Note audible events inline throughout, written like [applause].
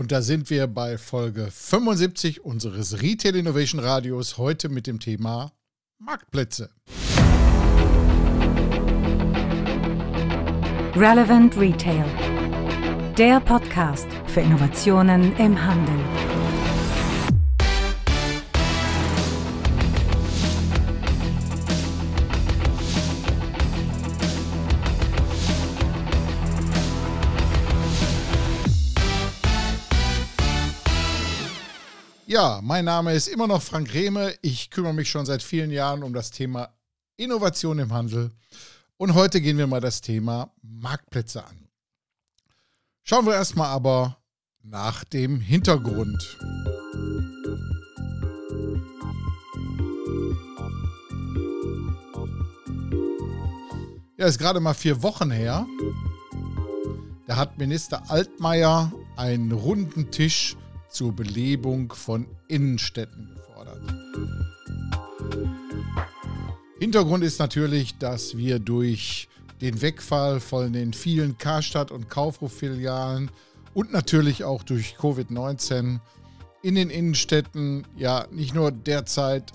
Und da sind wir bei Folge 75 unseres Retail Innovation Radios heute mit dem Thema Marktplätze. Relevant Retail. Der Podcast für Innovationen im Handel. Ja, mein Name ist immer noch Frank Rehme. Ich kümmere mich schon seit vielen Jahren um das Thema Innovation im Handel. Und heute gehen wir mal das Thema Marktplätze an. Schauen wir erstmal aber nach dem Hintergrund. Ja, ist gerade mal vier Wochen her. Da hat Minister Altmaier einen runden Tisch zur Belebung von Innenstädten gefordert. Hintergrund ist natürlich, dass wir durch den Wegfall von den vielen Karstadt- und Kaufhof-Filialen und natürlich auch durch Covid-19 in den Innenstädten ja nicht nur derzeit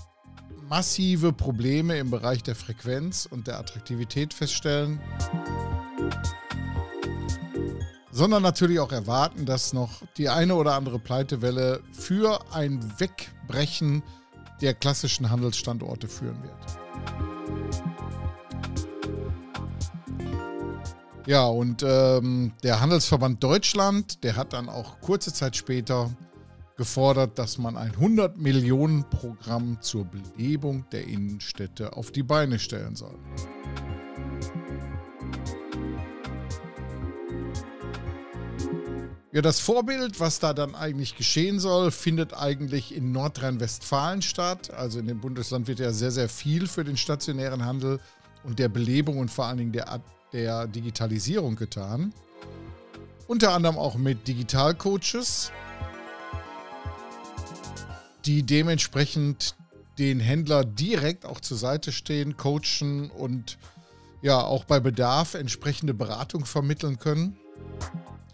massive Probleme im Bereich der Frequenz und der Attraktivität feststellen, sondern natürlich auch erwarten, dass noch die eine oder andere Pleitewelle für ein Wegbrechen der klassischen Handelsstandorte führen wird. Ja, und ähm, der Handelsverband Deutschland, der hat dann auch kurze Zeit später gefordert, dass man ein 100 Millionen Programm zur Belebung der Innenstädte auf die Beine stellen soll. Ja, das Vorbild, was da dann eigentlich geschehen soll, findet eigentlich in Nordrhein-Westfalen statt. Also in dem Bundesland wird ja sehr, sehr viel für den stationären Handel und der Belebung und vor allen Dingen der, der Digitalisierung getan. Unter anderem auch mit Digitalcoaches, die dementsprechend den Händler direkt auch zur Seite stehen, coachen und ja auch bei Bedarf entsprechende Beratung vermitteln können.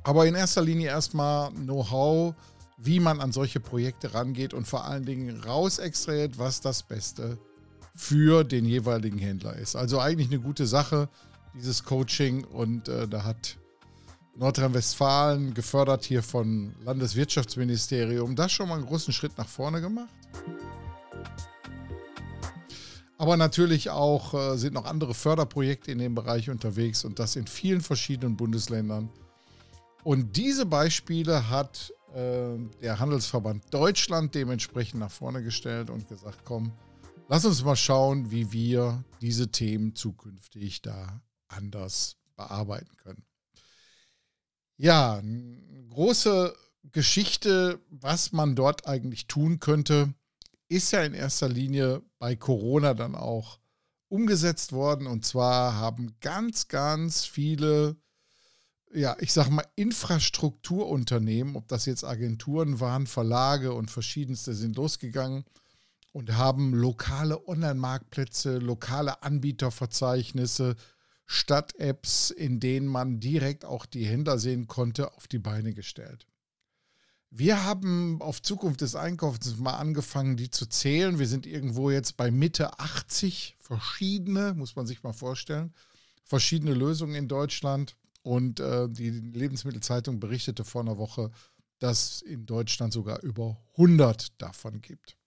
Aber in erster Linie erstmal Know-how, wie man an solche Projekte rangeht und vor allen Dingen raus extrahiert, was das Beste für den jeweiligen Händler ist. Also eigentlich eine gute Sache, dieses Coaching. Und äh, da hat Nordrhein-Westfalen gefördert hier von Landeswirtschaftsministerium das schon mal einen großen Schritt nach vorne gemacht. Aber natürlich auch äh, sind noch andere Förderprojekte in dem Bereich unterwegs und das in vielen verschiedenen Bundesländern. Und diese Beispiele hat äh, der Handelsverband Deutschland dementsprechend nach vorne gestellt und gesagt, komm, lass uns mal schauen, wie wir diese Themen zukünftig da anders bearbeiten können. Ja, große Geschichte, was man dort eigentlich tun könnte, ist ja in erster Linie bei Corona dann auch umgesetzt worden. Und zwar haben ganz, ganz viele ja, ich sag mal, Infrastrukturunternehmen, ob das jetzt Agenturen waren, Verlage und verschiedenste sind losgegangen und haben lokale Online-Marktplätze, lokale Anbieterverzeichnisse, Stadt-Apps, in denen man direkt auch die Händler sehen konnte, auf die Beine gestellt. Wir haben auf Zukunft des Einkaufs mal angefangen, die zu zählen. Wir sind irgendwo jetzt bei Mitte 80 verschiedene, muss man sich mal vorstellen, verschiedene Lösungen in Deutschland. Und äh, die Lebensmittelzeitung berichtete vor einer Woche, dass es in Deutschland sogar über 100 davon gibt.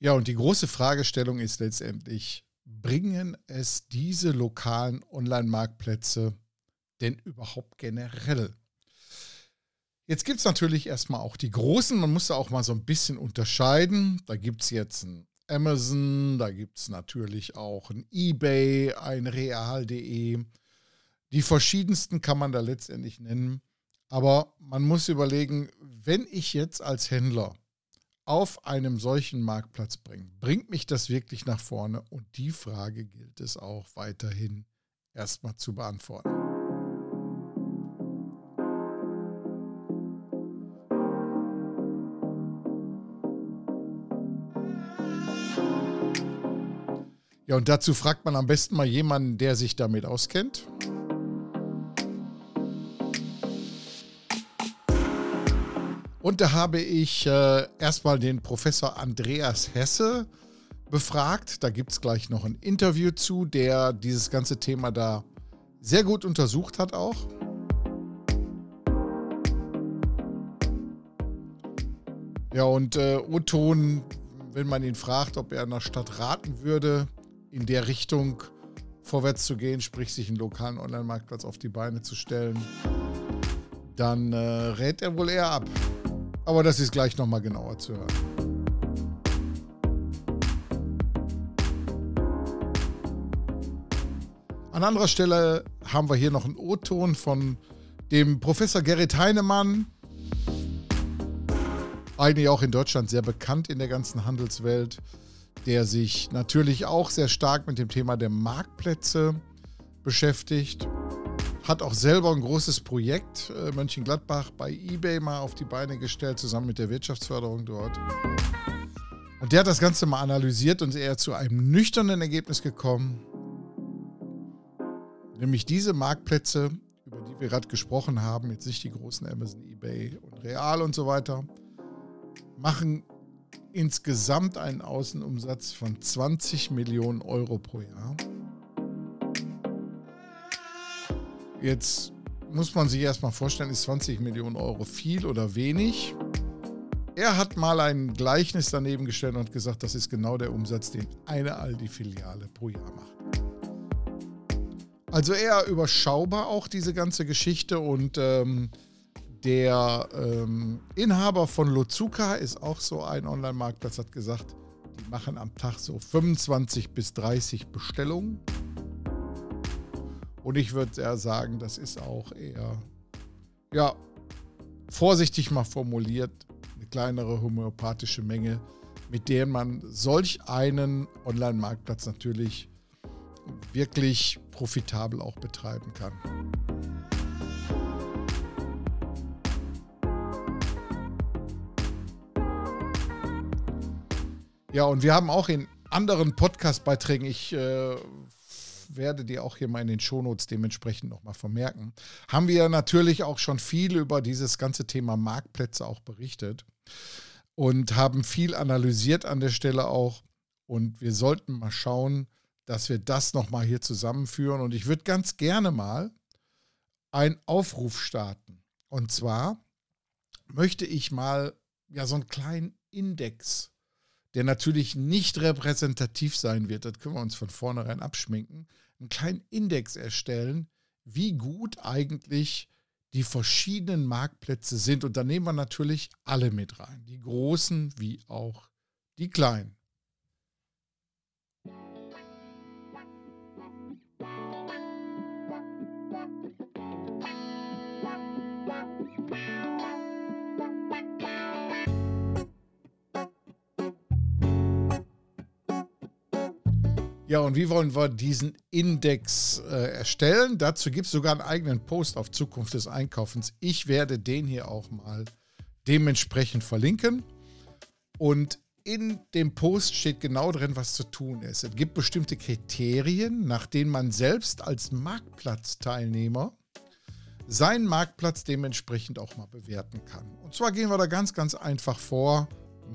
Ja, und die große Fragestellung ist letztendlich, bringen es diese lokalen Online-Marktplätze denn überhaupt generell? Jetzt gibt es natürlich erstmal auch die großen, man muss da auch mal so ein bisschen unterscheiden. Da gibt es jetzt ein Amazon, da gibt es natürlich auch ein eBay, ein Real.de. Die verschiedensten kann man da letztendlich nennen. Aber man muss überlegen, wenn ich jetzt als Händler auf einem solchen Marktplatz bringe, bringt mich das wirklich nach vorne? Und die Frage gilt es auch weiterhin erstmal zu beantworten. Ja, und dazu fragt man am besten mal jemanden, der sich damit auskennt. Und da habe ich äh, erstmal den Professor Andreas Hesse befragt. Da gibt es gleich noch ein Interview zu, der dieses ganze Thema da sehr gut untersucht hat auch. Ja, und äh, Oton, wenn man ihn fragt, ob er in der Stadt raten würde, in der Richtung vorwärts zu gehen, sprich sich einen lokalen Online-Marktplatz auf die Beine zu stellen, dann äh, rät er wohl eher ab. Aber das ist gleich nochmal genauer zu hören. An anderer Stelle haben wir hier noch einen O-Ton von dem Professor Gerrit Heinemann, eigentlich auch in Deutschland sehr bekannt in der ganzen Handelswelt, der sich natürlich auch sehr stark mit dem Thema der Marktplätze beschäftigt. Hat auch selber ein großes Projekt äh, Mönchengladbach bei eBay mal auf die Beine gestellt, zusammen mit der Wirtschaftsförderung dort. Und der hat das Ganze mal analysiert und er zu einem nüchternen Ergebnis gekommen. Nämlich diese Marktplätze, über die wir gerade gesprochen haben, jetzt nicht die großen Amazon, eBay und Real und so weiter, machen insgesamt einen Außenumsatz von 20 Millionen Euro pro Jahr. Jetzt muss man sich erstmal vorstellen, ist 20 Millionen Euro viel oder wenig? Er hat mal ein Gleichnis daneben gestellt und gesagt, das ist genau der Umsatz, den eine Aldi-Filiale pro Jahr macht. Also eher überschaubar auch diese ganze Geschichte und ähm, der ähm, Inhaber von Lozuka ist auch so ein Online-Marktplatz, hat gesagt, die machen am Tag so 25 bis 30 Bestellungen. Und ich würde eher sagen, das ist auch eher, ja, vorsichtig mal formuliert, eine kleinere homöopathische Menge, mit der man solch einen Online-Marktplatz natürlich wirklich profitabel auch betreiben kann. Ja, und wir haben auch in anderen Podcast-Beiträgen, ich äh, werde dir auch hier mal in den Shownotes dementsprechend nochmal vermerken, haben wir natürlich auch schon viel über dieses ganze Thema Marktplätze auch berichtet und haben viel analysiert an der Stelle auch. Und wir sollten mal schauen, dass wir das nochmal hier zusammenführen. Und ich würde ganz gerne mal einen Aufruf starten. Und zwar möchte ich mal ja so einen kleinen Index der natürlich nicht repräsentativ sein wird, das können wir uns von vornherein abschminken, einen kleinen Index erstellen, wie gut eigentlich die verschiedenen Marktplätze sind. Und da nehmen wir natürlich alle mit rein, die großen wie auch die kleinen. Ja, und wie wollen wir diesen Index äh, erstellen? Dazu gibt es sogar einen eigenen Post auf Zukunft des Einkaufens. Ich werde den hier auch mal dementsprechend verlinken. Und in dem Post steht genau drin, was zu tun ist. Es gibt bestimmte Kriterien, nach denen man selbst als Marktplatzteilnehmer seinen Marktplatz dementsprechend auch mal bewerten kann. Und zwar gehen wir da ganz, ganz einfach vor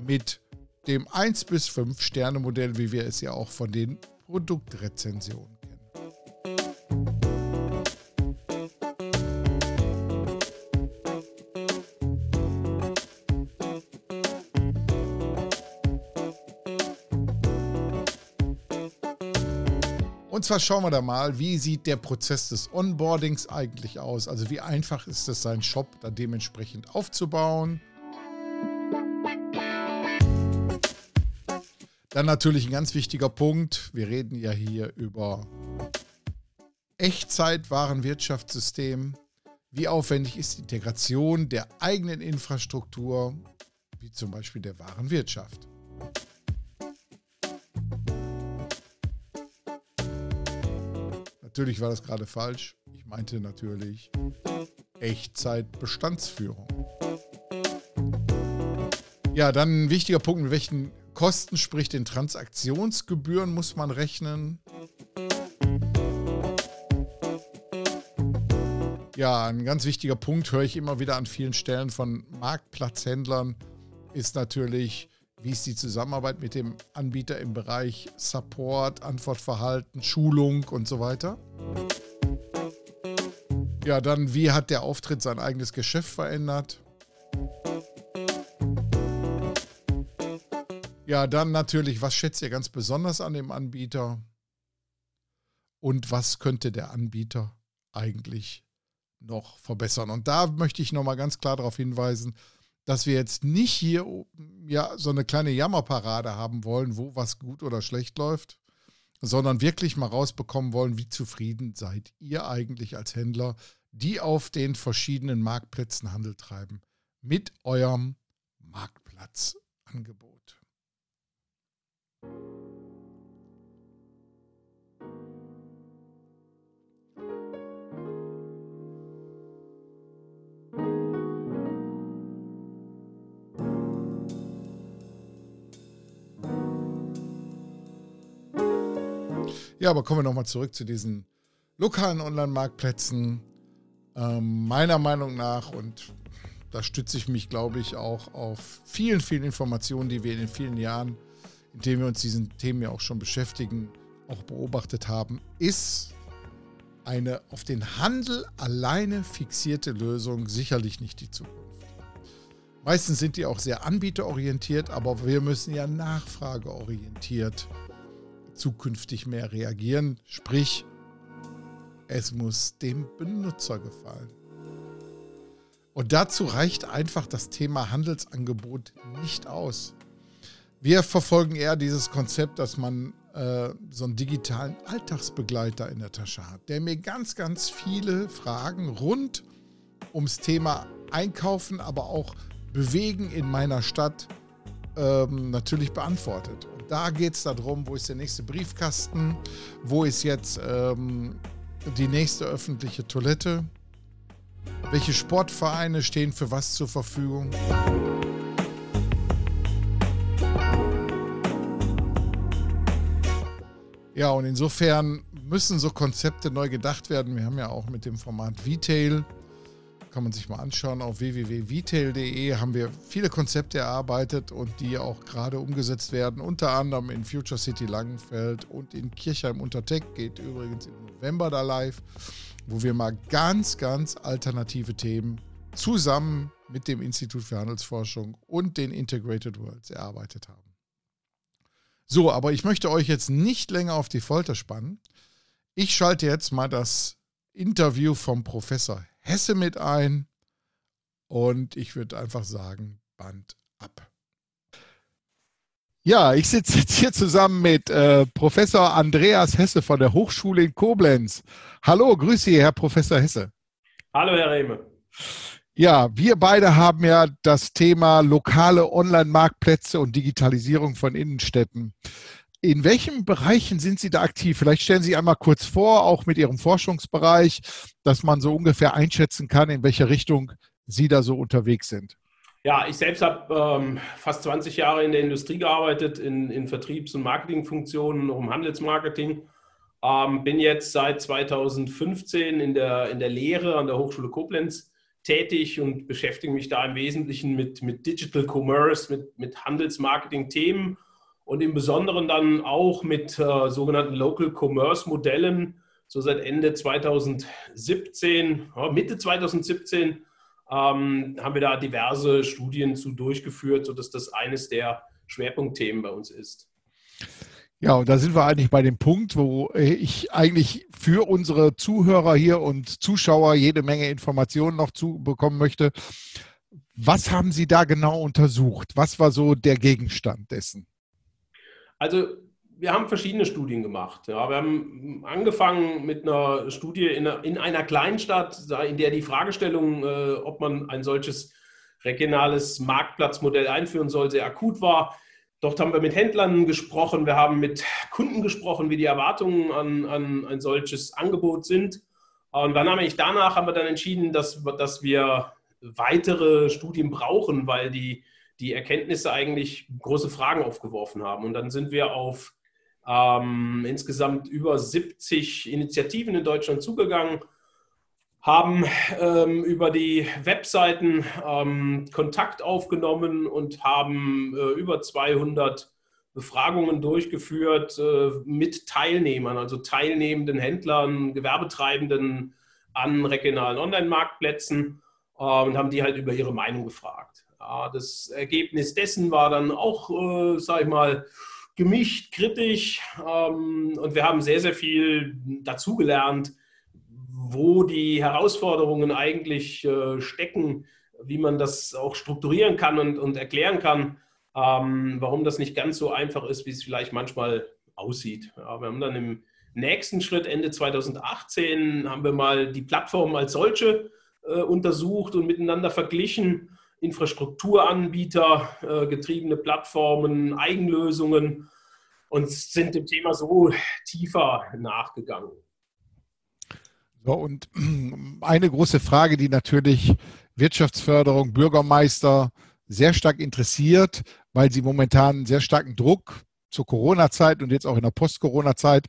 mit dem 1 bis 5 Sterne Modell, wie wir es ja auch von den Produktrezension kennen. Und zwar schauen wir da mal, wie sieht der Prozess des Onboardings eigentlich aus? Also wie einfach ist es, seinen Shop da dementsprechend aufzubauen? Dann natürlich ein ganz wichtiger Punkt. Wir reden ja hier über Echtzeitwarenwirtschaftssystem. Wie aufwendig ist die Integration der eigenen Infrastruktur, wie zum Beispiel der Warenwirtschaft? Natürlich war das gerade falsch. Ich meinte natürlich Echtzeitbestandsführung. Ja, dann ein wichtiger Punkt, mit welchen Kosten, sprich den Transaktionsgebühren, muss man rechnen. Ja, ein ganz wichtiger Punkt höre ich immer wieder an vielen Stellen von Marktplatzhändlern ist natürlich, wie ist die Zusammenarbeit mit dem Anbieter im Bereich Support, Antwortverhalten, Schulung und so weiter. Ja, dann, wie hat der Auftritt sein eigenes Geschäft verändert? Ja, dann natürlich, was schätzt ihr ganz besonders an dem Anbieter? Und was könnte der Anbieter eigentlich noch verbessern. Und da möchte ich nochmal ganz klar darauf hinweisen, dass wir jetzt nicht hier ja, so eine kleine Jammerparade haben wollen, wo was gut oder schlecht läuft, sondern wirklich mal rausbekommen wollen, wie zufrieden seid ihr eigentlich als Händler, die auf den verschiedenen Marktplätzen Handel treiben, mit eurem Marktplatzangebot. Ja, aber kommen wir nochmal zurück zu diesen lokalen Online-Marktplätzen. Ähm, meiner Meinung nach, und da stütze ich mich, glaube ich, auch auf vielen, vielen Informationen, die wir in den vielen Jahren, in denen wir uns diesen Themen ja auch schon beschäftigen, auch beobachtet haben, ist eine auf den Handel alleine fixierte Lösung sicherlich nicht die Zukunft. Meistens sind die auch sehr anbieterorientiert, aber wir müssen ja nachfrageorientiert zukünftig mehr reagieren. Sprich, es muss dem Benutzer gefallen. Und dazu reicht einfach das Thema Handelsangebot nicht aus. Wir verfolgen eher dieses Konzept, dass man äh, so einen digitalen Alltagsbegleiter in der Tasche hat, der mir ganz, ganz viele Fragen rund ums Thema Einkaufen, aber auch Bewegen in meiner Stadt ähm, natürlich beantwortet. Da geht es darum, wo ist der nächste Briefkasten, wo ist jetzt ähm, die nächste öffentliche Toilette, welche Sportvereine stehen für was zur Verfügung. Ja, und insofern müssen so Konzepte neu gedacht werden. Wir haben ja auch mit dem Format Vitail kann man sich mal anschauen. Auf www.vitail.de haben wir viele Konzepte erarbeitet und die auch gerade umgesetzt werden. Unter anderem in Future City Langenfeld und in Kirchheim unter Tech. Geht übrigens im November da live, wo wir mal ganz, ganz alternative Themen zusammen mit dem Institut für Handelsforschung und den Integrated Worlds erarbeitet haben. So, aber ich möchte euch jetzt nicht länger auf die Folter spannen. Ich schalte jetzt mal das Interview vom Professor Hesse mit ein. Und ich würde einfach sagen, Band ab. Ja, ich sitze jetzt hier zusammen mit äh, Professor Andreas Hesse von der Hochschule in Koblenz. Hallo, grüße Sie, Herr Professor Hesse. Hallo, Herr Rehme. Ja, wir beide haben ja das Thema lokale Online-Marktplätze und Digitalisierung von Innenstädten. In welchen Bereichen sind Sie da aktiv? Vielleicht stellen Sie einmal kurz vor, auch mit Ihrem Forschungsbereich, dass man so ungefähr einschätzen kann, in welche Richtung Sie da so unterwegs sind. Ja, ich selbst habe ähm, fast 20 Jahre in der Industrie gearbeitet, in, in Vertriebs- und Marketingfunktionen, auch im Handelsmarketing. Ähm, bin jetzt seit 2015 in der, in der Lehre an der Hochschule Koblenz tätig und beschäftige mich da im Wesentlichen mit, mit Digital Commerce, mit, mit Handelsmarketing-Themen und im Besonderen dann auch mit äh, sogenannten Local Commerce Modellen. So seit Ende 2017, ja, Mitte 2017 ähm, haben wir da diverse Studien zu durchgeführt, sodass das eines der Schwerpunktthemen bei uns ist. Ja, und da sind wir eigentlich bei dem Punkt, wo ich eigentlich für unsere Zuhörer hier und Zuschauer jede Menge Informationen noch zu bekommen möchte. Was haben Sie da genau untersucht? Was war so der Gegenstand dessen? Also wir haben verschiedene Studien gemacht. Ja. Wir haben angefangen mit einer Studie in einer, in einer Kleinstadt, in der die Fragestellung, äh, ob man ein solches regionales Marktplatzmodell einführen soll, sehr akut war. Dort haben wir mit Händlern gesprochen, wir haben mit Kunden gesprochen, wie die Erwartungen an, an ein solches Angebot sind. Und dann haben wir danach haben wir dann entschieden, dass, dass wir weitere Studien brauchen, weil die die Erkenntnisse eigentlich große Fragen aufgeworfen haben. Und dann sind wir auf ähm, insgesamt über 70 Initiativen in Deutschland zugegangen haben ähm, über die Webseiten ähm, Kontakt aufgenommen und haben äh, über 200 Befragungen durchgeführt äh, mit Teilnehmern, also teilnehmenden Händlern, Gewerbetreibenden an regionalen Online-Marktplätzen äh, und haben die halt über ihre Meinung gefragt. Ja, das Ergebnis dessen war dann auch, äh, sag ich mal, gemischt, kritisch ähm, und wir haben sehr, sehr viel dazugelernt wo die Herausforderungen eigentlich äh, stecken, wie man das auch strukturieren kann und, und erklären kann, ähm, warum das nicht ganz so einfach ist, wie es vielleicht manchmal aussieht. Ja, wir haben dann im nächsten Schritt, Ende 2018, haben wir mal die Plattform als solche äh, untersucht und miteinander verglichen. Infrastrukturanbieter, äh, getriebene Plattformen, Eigenlösungen und sind dem Thema so tiefer nachgegangen. So, und [clears throat] eine große Frage, die natürlich Wirtschaftsförderung, Bürgermeister sehr stark interessiert, weil sie momentan sehr starken Druck zur Corona-Zeit und jetzt auch in der Post-Corona-Zeit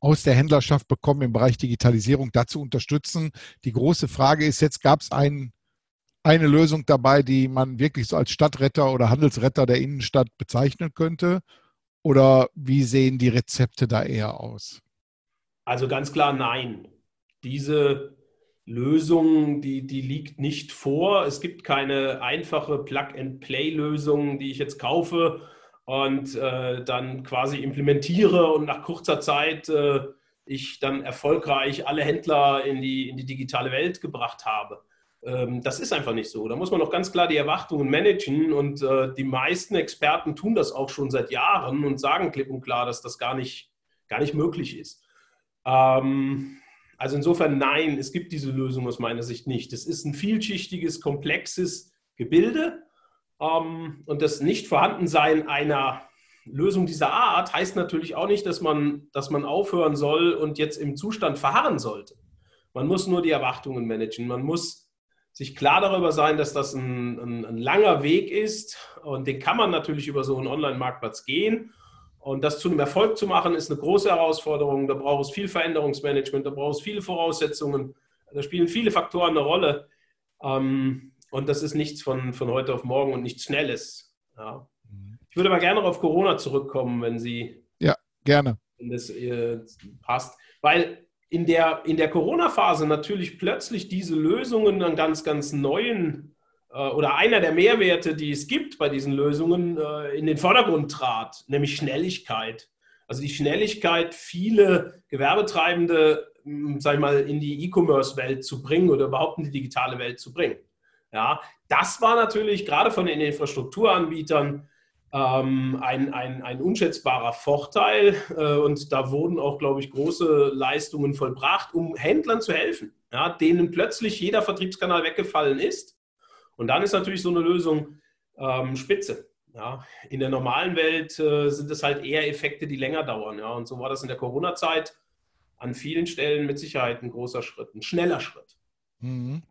aus der Händlerschaft bekommen im Bereich Digitalisierung dazu unterstützen. Die große Frage ist jetzt, gab es ein, eine Lösung dabei, die man wirklich so als Stadtretter oder Handelsretter der Innenstadt bezeichnen könnte? Oder wie sehen die Rezepte da eher aus? Also ganz klar nein diese Lösung, die, die liegt nicht vor. Es gibt keine einfache Plug-and-Play-Lösung, die ich jetzt kaufe und äh, dann quasi implementiere und nach kurzer Zeit äh, ich dann erfolgreich alle Händler in die, in die digitale Welt gebracht habe. Ähm, das ist einfach nicht so. Da muss man auch ganz klar die Erwartungen managen und äh, die meisten Experten tun das auch schon seit Jahren und sagen klipp und klar, dass das gar nicht, gar nicht möglich ist. Ähm, also insofern nein, es gibt diese Lösung aus meiner Sicht nicht. Es ist ein vielschichtiges, komplexes Gebilde ähm, und das Nichtvorhandensein einer Lösung dieser Art heißt natürlich auch nicht, dass man, dass man aufhören soll und jetzt im Zustand verharren sollte. Man muss nur die Erwartungen managen. Man muss sich klar darüber sein, dass das ein, ein, ein langer Weg ist und den kann man natürlich über so einen Online-Marktplatz gehen. Und das zu einem Erfolg zu machen, ist eine große Herausforderung. Da braucht es viel Veränderungsmanagement, da braucht es viele Voraussetzungen, da spielen viele Faktoren eine Rolle. Ähm, und das ist nichts von, von heute auf morgen und nichts Schnelles. Ja. Ich würde aber gerne noch auf Corona zurückkommen, wenn Sie. Ja, gerne. Wenn das äh, passt. Weil in der, in der Corona-Phase natürlich plötzlich diese Lösungen einen ganz, ganz neuen oder einer der Mehrwerte, die es gibt bei diesen Lösungen, äh, in den Vordergrund trat, nämlich Schnelligkeit. Also die Schnelligkeit, viele Gewerbetreibende, sag ich mal, in die E-Commerce-Welt zu bringen oder überhaupt in die digitale Welt zu bringen. Ja, das war natürlich gerade von den Infrastrukturanbietern ähm, ein, ein, ein unschätzbarer Vorteil äh, und da wurden auch, glaube ich, große Leistungen vollbracht, um Händlern zu helfen, ja, denen plötzlich jeder Vertriebskanal weggefallen ist und dann ist natürlich so eine Lösung ähm, spitze. Ja. In der normalen Welt äh, sind es halt eher Effekte, die länger dauern. Ja. Und so war das in der Corona-Zeit an vielen Stellen mit Sicherheit ein großer Schritt, ein schneller Schritt. Mhm.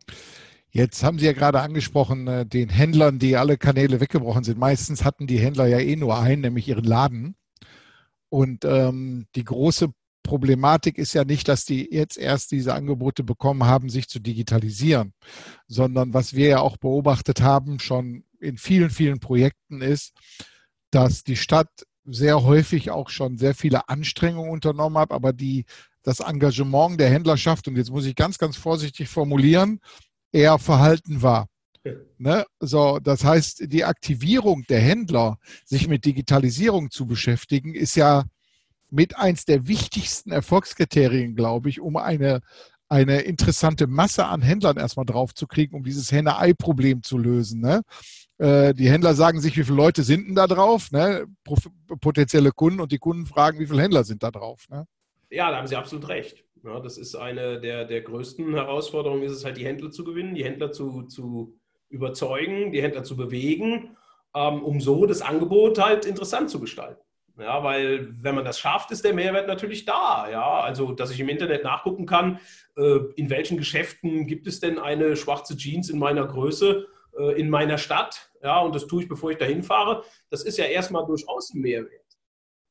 Jetzt haben Sie ja gerade angesprochen, äh, den Händlern, die alle Kanäle weggebrochen sind. Meistens hatten die Händler ja eh nur einen, nämlich ihren Laden. Und ähm, die große Problematik ist ja nicht, dass die jetzt erst diese Angebote bekommen haben, sich zu digitalisieren, sondern was wir ja auch beobachtet haben, schon in vielen, vielen Projekten ist, dass die Stadt sehr häufig auch schon sehr viele Anstrengungen unternommen hat, aber die, das Engagement der Händlerschaft, und jetzt muss ich ganz, ganz vorsichtig formulieren, eher verhalten war. Ne? So, das heißt, die Aktivierung der Händler, sich mit Digitalisierung zu beschäftigen, ist ja mit eins der wichtigsten Erfolgskriterien, glaube ich, um eine, eine interessante Masse an Händlern erstmal draufzukriegen, um dieses Henne-Ei-Problem zu lösen. Ne? Äh, die Händler sagen sich, wie viele Leute sind denn da drauf, ne? potenzielle Kunden, und die Kunden fragen, wie viele Händler sind da drauf. Ne? Ja, da haben Sie absolut recht. Ja, das ist eine der, der größten Herausforderungen, ist es halt, die Händler zu gewinnen, die Händler zu, zu überzeugen, die Händler zu bewegen, ähm, um so das Angebot halt interessant zu gestalten. Ja, weil wenn man das schafft, ist der Mehrwert natürlich da. Ja, also dass ich im Internet nachgucken kann, äh, in welchen Geschäften gibt es denn eine schwarze Jeans in meiner Größe äh, in meiner Stadt. Ja, und das tue ich, bevor ich dahin fahre. Das ist ja erstmal durchaus ein Mehrwert.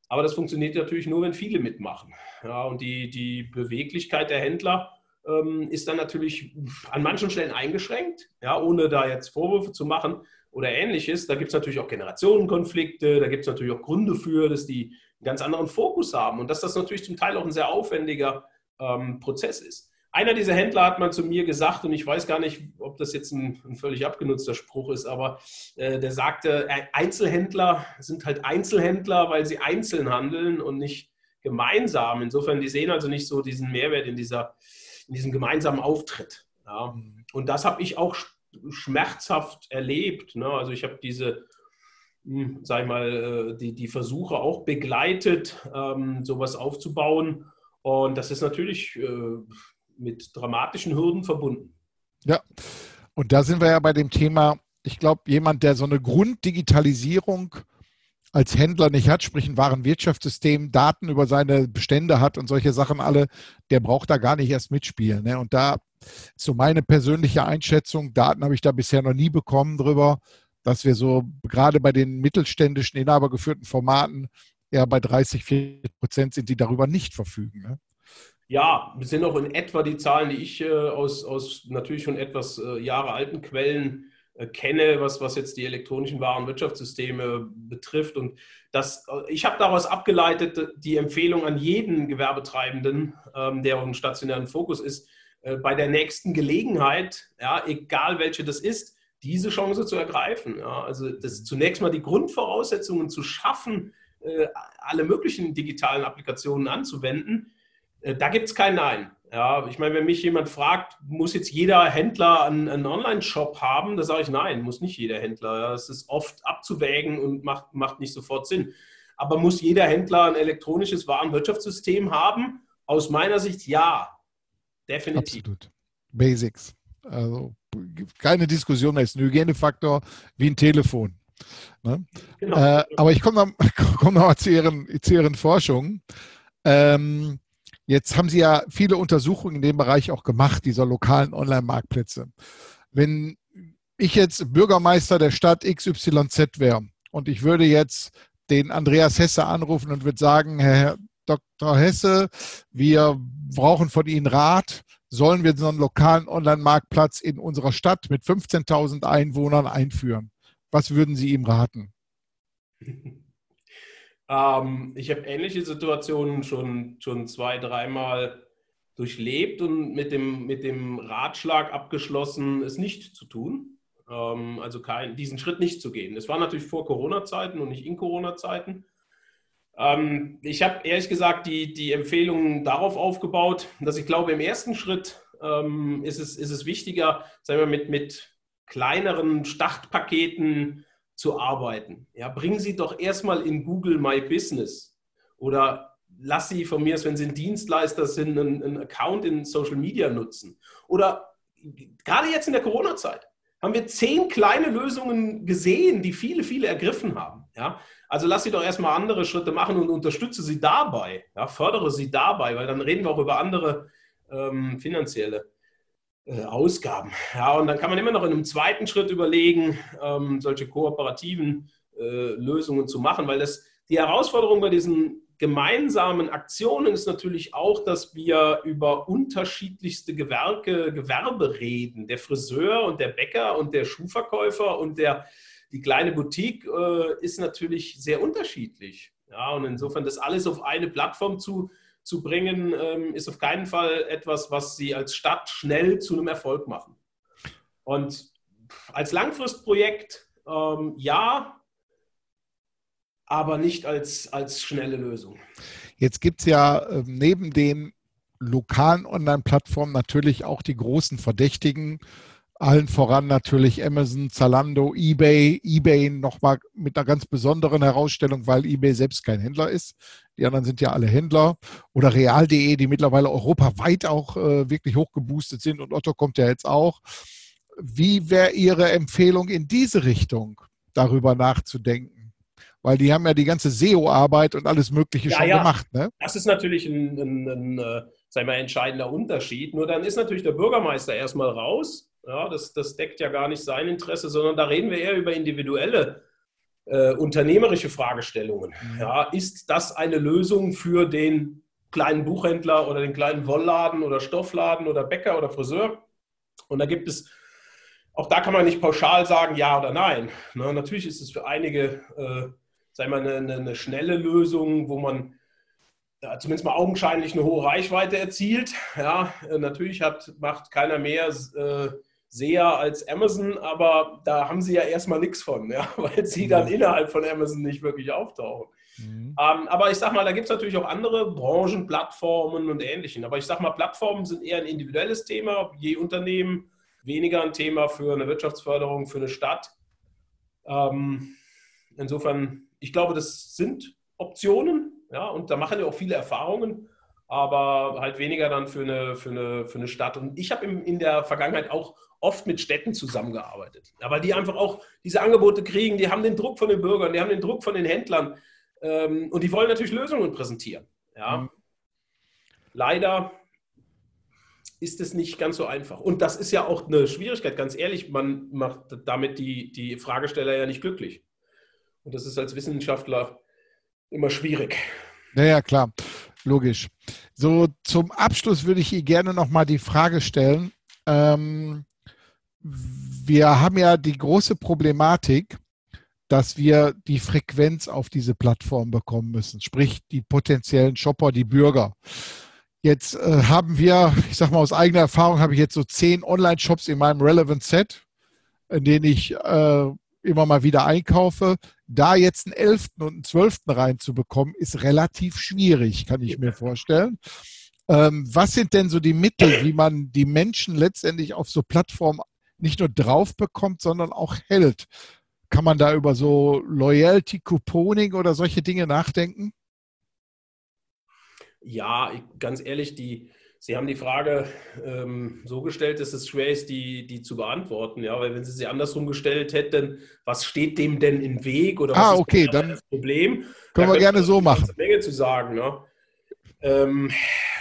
Aber das funktioniert natürlich nur, wenn viele mitmachen. Ja, und die, die Beweglichkeit der Händler ähm, ist dann natürlich an manchen Stellen eingeschränkt, ja, ohne da jetzt Vorwürfe zu machen oder ähnliches. Da gibt es natürlich auch Generationenkonflikte, da gibt es natürlich auch Gründe für, dass die einen ganz anderen Fokus haben und dass das natürlich zum Teil auch ein sehr aufwendiger ähm, Prozess ist. Einer dieser Händler hat mal zu mir gesagt, und ich weiß gar nicht, ob das jetzt ein, ein völlig abgenutzter Spruch ist, aber äh, der sagte, Einzelhändler sind halt Einzelhändler, weil sie einzeln handeln und nicht gemeinsam. Insofern, die sehen also nicht so diesen Mehrwert in, dieser, in diesem gemeinsamen Auftritt. Ja. Und das habe ich auch schmerzhaft erlebt. Ne? Also ich habe diese, hm, sag ich mal, äh, die, die Versuche auch begleitet, ähm, sowas aufzubauen. Und das ist natürlich äh, mit dramatischen Hürden verbunden. Ja, und da sind wir ja bei dem Thema, ich glaube, jemand, der so eine Grunddigitalisierung als Händler nicht hat, sprich ein Warenwirtschaftssystem, Daten über seine Bestände hat und solche Sachen alle, der braucht da gar nicht erst mitspielen. Ne? Und da ist so meine persönliche Einschätzung, Daten habe ich da bisher noch nie bekommen drüber, dass wir so gerade bei den mittelständischen, inhabergeführten Formaten ja bei 30, 40 Prozent sind, die darüber nicht verfügen. Ne? Ja, das sind auch in etwa die Zahlen, die ich äh, aus, aus natürlich schon etwas äh, Jahre alten Quellen kenne, was, was jetzt die elektronischen Warenwirtschaftssysteme betrifft. Und das, äh, ich habe daraus abgeleitet, die Empfehlung an jeden Gewerbetreibenden, ähm, der einen stationären Fokus ist, äh, bei der nächsten Gelegenheit, ja, egal welche das ist, diese Chance zu ergreifen. Ja. Also das zunächst mal die Grundvoraussetzungen zu schaffen, äh, alle möglichen digitalen Applikationen anzuwenden da gibt es kein Nein. Ja, ich meine, wenn mich jemand fragt, muss jetzt jeder Händler einen, einen Online-Shop haben, da sage ich nein, muss nicht jeder Händler. Ja, es ist oft abzuwägen und macht, macht nicht sofort Sinn. Aber muss jeder Händler ein elektronisches Warenwirtschaftssystem haben? Aus meiner Sicht ja, definitiv. Absolut. Basics. Also keine Diskussion, das ist ein Hygienefaktor wie ein Telefon. Ne? Genau. Äh, aber ich komme noch, [laughs] komm noch mal zu Ihren, zu Ihren Forschungen. Ähm, Jetzt haben Sie ja viele Untersuchungen in dem Bereich auch gemacht, dieser lokalen Online-Marktplätze. Wenn ich jetzt Bürgermeister der Stadt XYZ wäre und ich würde jetzt den Andreas Hesse anrufen und würde sagen, Herr Dr. Hesse, wir brauchen von Ihnen Rat. Sollen wir so einen lokalen Online-Marktplatz in unserer Stadt mit 15.000 Einwohnern einführen? Was würden Sie ihm raten? [laughs] Ähm, ich habe ähnliche Situationen schon, schon zwei, dreimal durchlebt und mit dem, mit dem Ratschlag abgeschlossen, es nicht zu tun. Ähm, also kein, diesen Schritt nicht zu gehen. Das war natürlich vor Corona-Zeiten und nicht in Corona-Zeiten. Ähm, ich habe ehrlich gesagt die, die Empfehlungen darauf aufgebaut, dass ich glaube, im ersten Schritt ähm, ist, es, ist es wichtiger, sagen wir, mit, mit kleineren Startpaketen zu arbeiten. Ja, bringen Sie doch erstmal in Google My Business oder lass Sie von mir, wenn Sie ein Dienstleister sind, einen, einen Account in Social Media nutzen. Oder gerade jetzt in der Corona-Zeit haben wir zehn kleine Lösungen gesehen, die viele, viele ergriffen haben. Ja? Also lass sie doch erstmal andere Schritte machen und unterstütze sie dabei, ja? fördere sie dabei, weil dann reden wir auch über andere ähm, finanzielle äh, Ausgaben. Ja, und dann kann man immer noch in einem zweiten Schritt überlegen, ähm, solche kooperativen äh, Lösungen zu machen, weil das die Herausforderung bei diesen gemeinsamen Aktionen ist natürlich auch, dass wir über unterschiedlichste Gewerke, Gewerbe reden. Der Friseur und der Bäcker und der Schuhverkäufer und der, die kleine Boutique äh, ist natürlich sehr unterschiedlich. Ja, und insofern das alles auf eine Plattform zu zu bringen, ähm, ist auf keinen Fall etwas, was sie als Stadt schnell zu einem Erfolg machen. Und als Langfristprojekt ähm, ja, aber nicht als, als schnelle Lösung. Jetzt gibt es ja äh, neben den lokalen Online-Plattformen natürlich auch die großen Verdächtigen, allen voran natürlich Amazon, Zalando, eBay. eBay nochmal mit einer ganz besonderen Herausstellung, weil eBay selbst kein Händler ist. Die anderen sind ja alle Händler. Oder real.de, die mittlerweile europaweit auch äh, wirklich hochgeboostet sind. Und Otto kommt ja jetzt auch. Wie wäre Ihre Empfehlung in diese Richtung, darüber nachzudenken? Weil die haben ja die ganze SEO-Arbeit und alles Mögliche ja, schon ja. gemacht. Ne? Das ist natürlich ein, ein, ein, ein äh, sagen wir, entscheidender Unterschied. Nur dann ist natürlich der Bürgermeister erstmal raus ja, das, das deckt ja gar nicht sein Interesse, sondern da reden wir eher über individuelle äh, unternehmerische Fragestellungen. Mhm. Ja, ist das eine Lösung für den kleinen Buchhändler oder den kleinen Wollladen oder Stoffladen oder Bäcker oder Friseur. Und da gibt es, auch da kann man nicht pauschal sagen, ja oder nein. Ne, natürlich ist es für einige, äh, sagen wir, eine, eine, eine schnelle Lösung, wo man ja, zumindest mal augenscheinlich eine hohe Reichweite erzielt. Ja, äh, natürlich hat, macht keiner mehr äh, Seher als Amazon, aber da haben sie ja erstmal nichts von, ja, [laughs] weil sie dann innerhalb von Amazon nicht wirklich auftauchen. Mhm. Ähm, aber ich sag mal, da gibt es natürlich auch andere Branchen, Plattformen und Ähnlichen. Aber ich sag mal, Plattformen sind eher ein individuelles Thema, je Unternehmen, weniger ein Thema für eine Wirtschaftsförderung, für eine Stadt. Ähm, insofern, ich glaube, das sind Optionen, ja, und da machen wir auch viele Erfahrungen, aber halt weniger dann für eine, für eine, für eine Stadt. Und ich habe in der Vergangenheit auch oft mit Städten zusammengearbeitet. Aber die einfach auch diese Angebote kriegen, die haben den Druck von den Bürgern, die haben den Druck von den Händlern ähm, und die wollen natürlich Lösungen präsentieren. Ja. Mhm. Leider ist es nicht ganz so einfach. Und das ist ja auch eine Schwierigkeit, ganz ehrlich, man macht damit die, die Fragesteller ja nicht glücklich. Und das ist als Wissenschaftler immer schwierig. Naja, klar, logisch. So, zum Abschluss würde ich Ihnen gerne nochmal die Frage stellen. Ähm, wir haben ja die große Problematik, dass wir die Frequenz auf diese Plattform bekommen müssen, sprich die potenziellen Shopper, die Bürger. Jetzt äh, haben wir, ich sage mal aus eigener Erfahrung, habe ich jetzt so zehn Online-Shops in meinem Relevant Set, in denen ich äh, immer mal wieder einkaufe. Da jetzt einen elften und einen zwölften reinzubekommen, ist relativ schwierig, kann ich mir vorstellen. Ähm, was sind denn so die Mittel, wie man die Menschen letztendlich auf so Plattformen nicht nur drauf bekommt, sondern auch hält? Kann man da über so Loyalty, Couponing oder solche Dinge nachdenken? Ja, ganz ehrlich, die, Sie haben die Frage ähm, so gestellt, dass es schwer ist, die, die zu beantworten. Ja, weil wenn Sie sie andersrum gestellt hätten, was steht dem denn im Weg oder was ah, okay, ist dann das Problem? Können da wir gerne so machen. Eine Menge zu sagen. Ne? Ähm,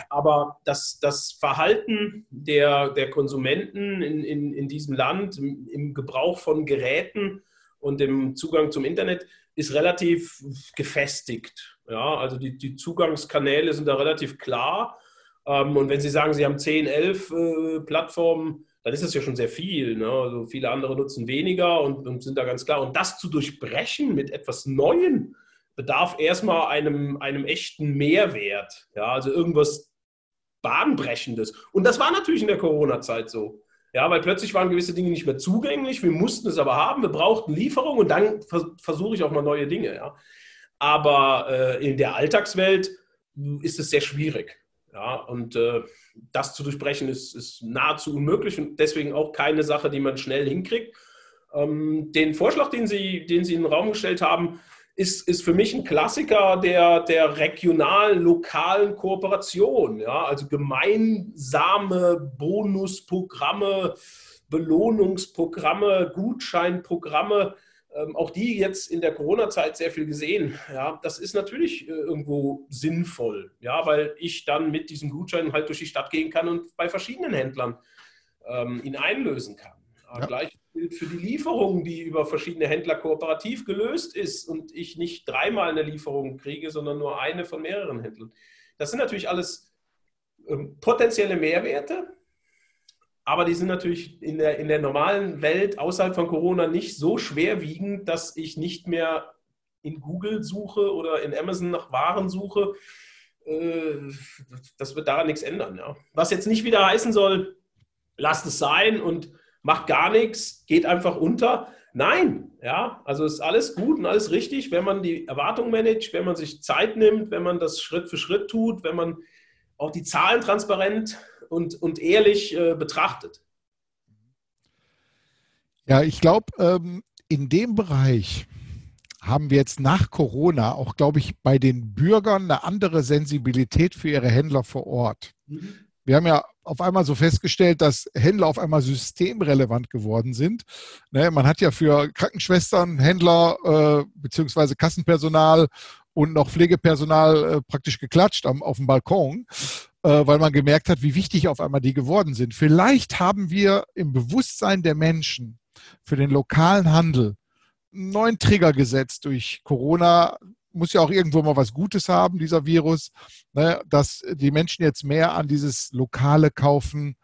aber das, das Verhalten der, der Konsumenten in, in, in diesem Land im, Gebrauch von Geräten und dem Zugang zum Internet ist relativ gefestigt. Ja, also die, die Zugangskanäle sind da relativ klar. Ähm, und wenn Sie sagen, Sie haben 10, 11 äh, Plattformen, dann ist das ja schon sehr viel. Ne? Also viele andere nutzen weniger und, und, sind da ganz klar. Und das zu durchbrechen mit etwas Neuem bedarf erstmal einem, einem echten Mehrwert. Ja? Also irgendwas Bahnbrechendes. Und das war natürlich in der Corona-Zeit so. Ja, weil plötzlich waren gewisse Dinge nicht mehr zugänglich, wir mussten es aber haben, wir brauchten Lieferung und dann vers versuche ich auch mal neue Dinge. Ja. Aber äh, in der Alltagswelt ist es sehr schwierig. Ja, und äh, das zu durchbrechen ist, ist, nahezu unmöglich und deswegen auch keine Sache, die man schnell hinkriegt. Ähm, den Vorschlag, den Sie, den Sie in den Raum gestellt haben, ist, ist für mich ein Klassiker der, der regionalen, lokalen Kooperation. Ja? Also gemeinsame Bonusprogramme, Belohnungsprogramme, Gutscheinprogramme ähm, auch die jetzt in der Corona-Zeit sehr viel gesehen. Ja, das ist natürlich äh, irgendwo sinnvoll, ja, weil ich dann mit diesem Gutschein halt durch die Stadt gehen kann und bei verschiedenen Händlern ähm, ihn einlösen kann. Ja. Gleich gilt für die Lieferung, die über verschiedene Händler kooperativ gelöst ist und ich nicht dreimal eine Lieferung kriege, sondern nur eine von mehreren Händlern. Das sind natürlich alles ähm, potenzielle Mehrwerte, aber die sind natürlich in der, in der normalen Welt außerhalb von Corona nicht so schwerwiegend, dass ich nicht mehr in Google suche oder in Amazon nach Waren suche. Äh, das wird daran nichts ändern. Ja. Was jetzt nicht wieder heißen soll, lasst es sein und macht gar nichts, geht einfach unter. Nein, ja, also ist alles gut und alles richtig, wenn man die Erwartungen managt, wenn man sich Zeit nimmt, wenn man das Schritt für Schritt tut, wenn man auch die Zahlen transparent und, und ehrlich äh, betrachtet. Ja, ich glaube, ähm, in dem Bereich haben wir jetzt nach Corona auch, glaube ich, bei den Bürgern eine andere Sensibilität für ihre Händler vor Ort. Mhm. Wir haben ja auf einmal so festgestellt, dass Händler auf einmal systemrelevant geworden sind. Ne, man hat ja für Krankenschwestern, Händler äh, beziehungsweise Kassenpersonal und noch Pflegepersonal äh, praktisch geklatscht am, auf dem Balkon äh, weil man gemerkt hat, wie wichtig auf einmal die geworden sind. Vielleicht haben wir im Bewusstsein der Menschen für den lokalen Handel einen neuen Trigger gesetzt durch Corona, muss ja auch irgendwo mal was Gutes haben, dieser Virus, ne, dass die Menschen jetzt mehr an dieses lokale Kaufen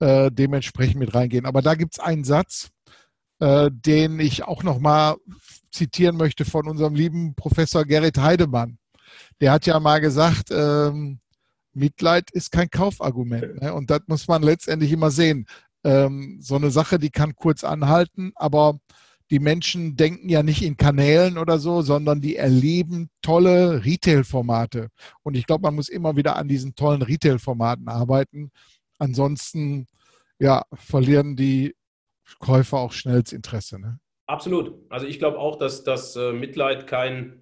äh, dementsprechend mit reingehen. Aber da gibt es einen Satz, äh, den ich auch nochmal zitieren möchte von unserem lieben Professor Gerrit Heidemann. Der hat ja mal gesagt, ähm, Mitleid ist kein Kaufargument. Ne? Und das muss man letztendlich immer sehen. Ähm, so eine Sache, die kann kurz anhalten, aber die Menschen denken ja nicht in Kanälen oder so, sondern die erleben tolle Retail-Formate. Und ich glaube, man muss immer wieder an diesen tollen Retail-Formaten arbeiten. Ansonsten ja, verlieren die Käufer auch schnell das Interesse. Ne? Absolut. Also ich glaube auch, dass das äh, Mitleid kein,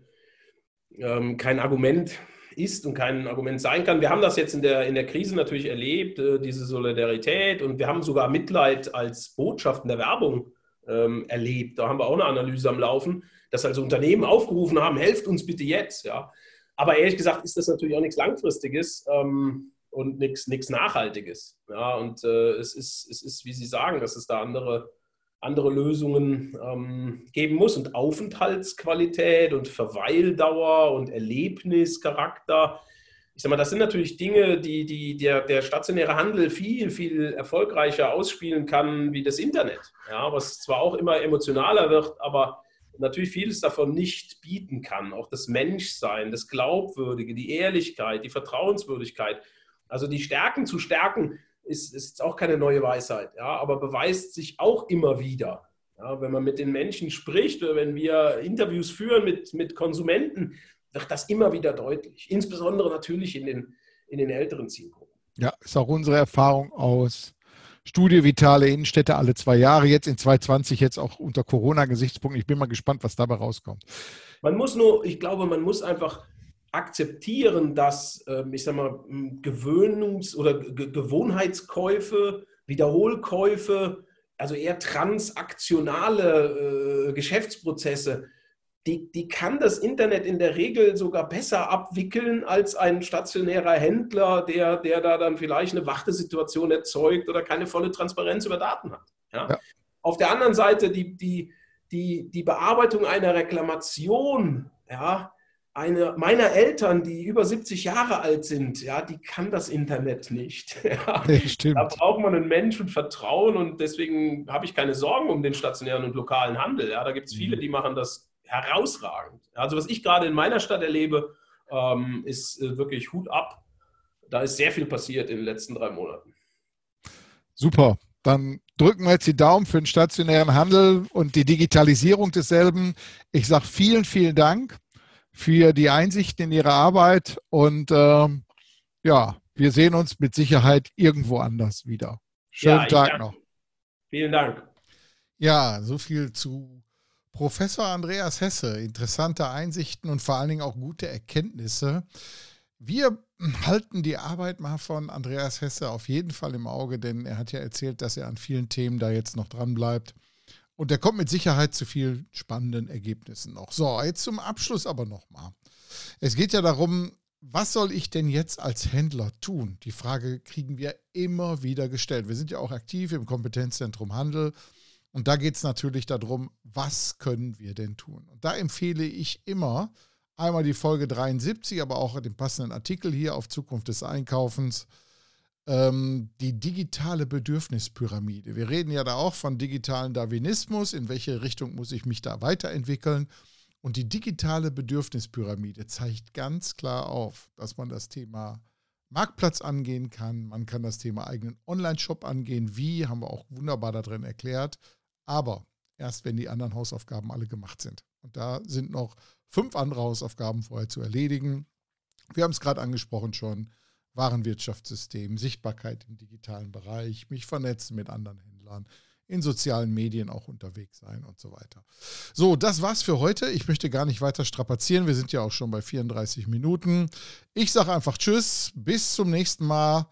ähm, kein Argument ist und kein Argument sein kann. Wir haben das jetzt in der, in der Krise natürlich erlebt, äh, diese Solidarität und wir haben sogar Mitleid als Botschaft in der Werbung ähm, erlebt. Da haben wir auch eine Analyse am Laufen, dass also Unternehmen aufgerufen haben, helft uns bitte jetzt. Ja. Aber ehrlich gesagt ist das natürlich auch nichts Langfristiges ähm, und nichts, Nachhaltiges. Ja. Und äh, es, ist, es ist, wie Sie sagen, dass es da andere, andere Lösungen ähm, geben muss. Und Aufenthaltsqualität und Verweildauer und Erlebnischarakter ich sag mal, das sind natürlich Dinge, die, die der, der stationäre Handel viel, viel erfolgreicher ausspielen kann wie das Internet. Ja, was zwar auch immer emotionaler wird, aber natürlich vieles davon nicht bieten kann. Auch das Menschsein, das Glaubwürdige, die Ehrlichkeit, die Vertrauenswürdigkeit. Also die Stärken zu stärken, ist, ist auch keine neue Weisheit, ja, aber beweist sich auch immer wieder. Ja, wenn man mit den Menschen spricht oder wenn wir Interviews führen mit, mit Konsumenten, wird das immer wieder deutlich. Insbesondere natürlich in den, in den älteren Zielgruppen. Ja, ist auch unsere Erfahrung aus Studie Vitale Innenstädte alle zwei Jahre, jetzt in 2020, jetzt auch unter Corona-Gesichtspunkten. Ich bin mal gespannt, was dabei rauskommt. Man muss nur, ich glaube, man muss einfach akzeptieren, dass, ähm, ich sag mal, Gewöhnungs- oder Gewohnheitskäufe, Wiederholkäufe, also eher transaktionale äh, Geschäftsprozesse die, die kann das Internet in der Regel sogar besser abwickeln als ein stationärer Händler, der, der da dann vielleicht eine Wartesituation erzeugt oder keine volle Transparenz über Daten hat. Ja? Ja. Auf der anderen Seite die, die, die, die Bearbeitung einer Reklamation, ja, eine meiner Eltern, die über 70 Jahre alt sind, ja, die kann das Internet nicht. [laughs] Ja. Da braucht man einen Menschen Vertrauen und deswegen habe ich keine Sorgen um den stationären und lokalen Handel. Ja, da gibt es viele, mhm. die machen das herausragend. Also was ich gerade in meiner Stadt erlebe, ähm, ist äh, wirklich Hut ab. Da ist sehr viel passiert in den letzten drei Monaten. Super. Dann drücken wir jetzt die Daumen für den stationären Handel und die Digitalisierung desselben. Ich sage vielen, vielen Dank für die Einsichten in Ihre Arbeit und ähm, ja, wir sehen uns mit Sicherheit irgendwo anders wieder. Schönen ja, Tag noch. Vielen Dank. Ja, so viel zu Professor Andreas Hesse, interessante Einsichten und vor allen Dingen auch gute Erkenntnisse. Wir halten die Arbeit mal von Andreas Hesse auf jeden Fall im Auge, denn er hat ja erzählt, dass er an vielen Themen da jetzt noch dran bleibt. Und er kommt mit Sicherheit zu vielen spannenden Ergebnissen noch. So, jetzt zum Abschluss aber nochmal. Es geht ja darum, was soll ich denn jetzt als Händler tun? Die Frage kriegen wir immer wieder gestellt. Wir sind ja auch aktiv im Kompetenzzentrum Handel und da geht es natürlich darum, was können wir denn tun? Und da empfehle ich immer einmal die Folge 73, aber auch den passenden Artikel hier auf Zukunft des Einkaufens, ähm, die digitale Bedürfnispyramide. Wir reden ja da auch von digitalen Darwinismus, in welche Richtung muss ich mich da weiterentwickeln. Und die digitale Bedürfnispyramide zeigt ganz klar auf, dass man das Thema Marktplatz angehen kann, man kann das Thema eigenen Online-Shop angehen, wie, haben wir auch wunderbar da drin erklärt. Aber erst wenn die anderen Hausaufgaben alle gemacht sind. Und da sind noch fünf andere Hausaufgaben vorher zu erledigen. Wir haben es gerade angesprochen schon. Warenwirtschaftssystem, Sichtbarkeit im digitalen Bereich, mich vernetzen mit anderen Händlern, in sozialen Medien auch unterwegs sein und so weiter. So, das war's für heute. Ich möchte gar nicht weiter strapazieren. Wir sind ja auch schon bei 34 Minuten. Ich sage einfach Tschüss, bis zum nächsten Mal.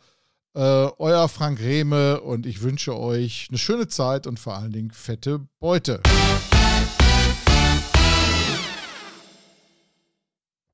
Äh, euer Frank Rehme und ich wünsche euch eine schöne Zeit und vor allen Dingen fette Beute.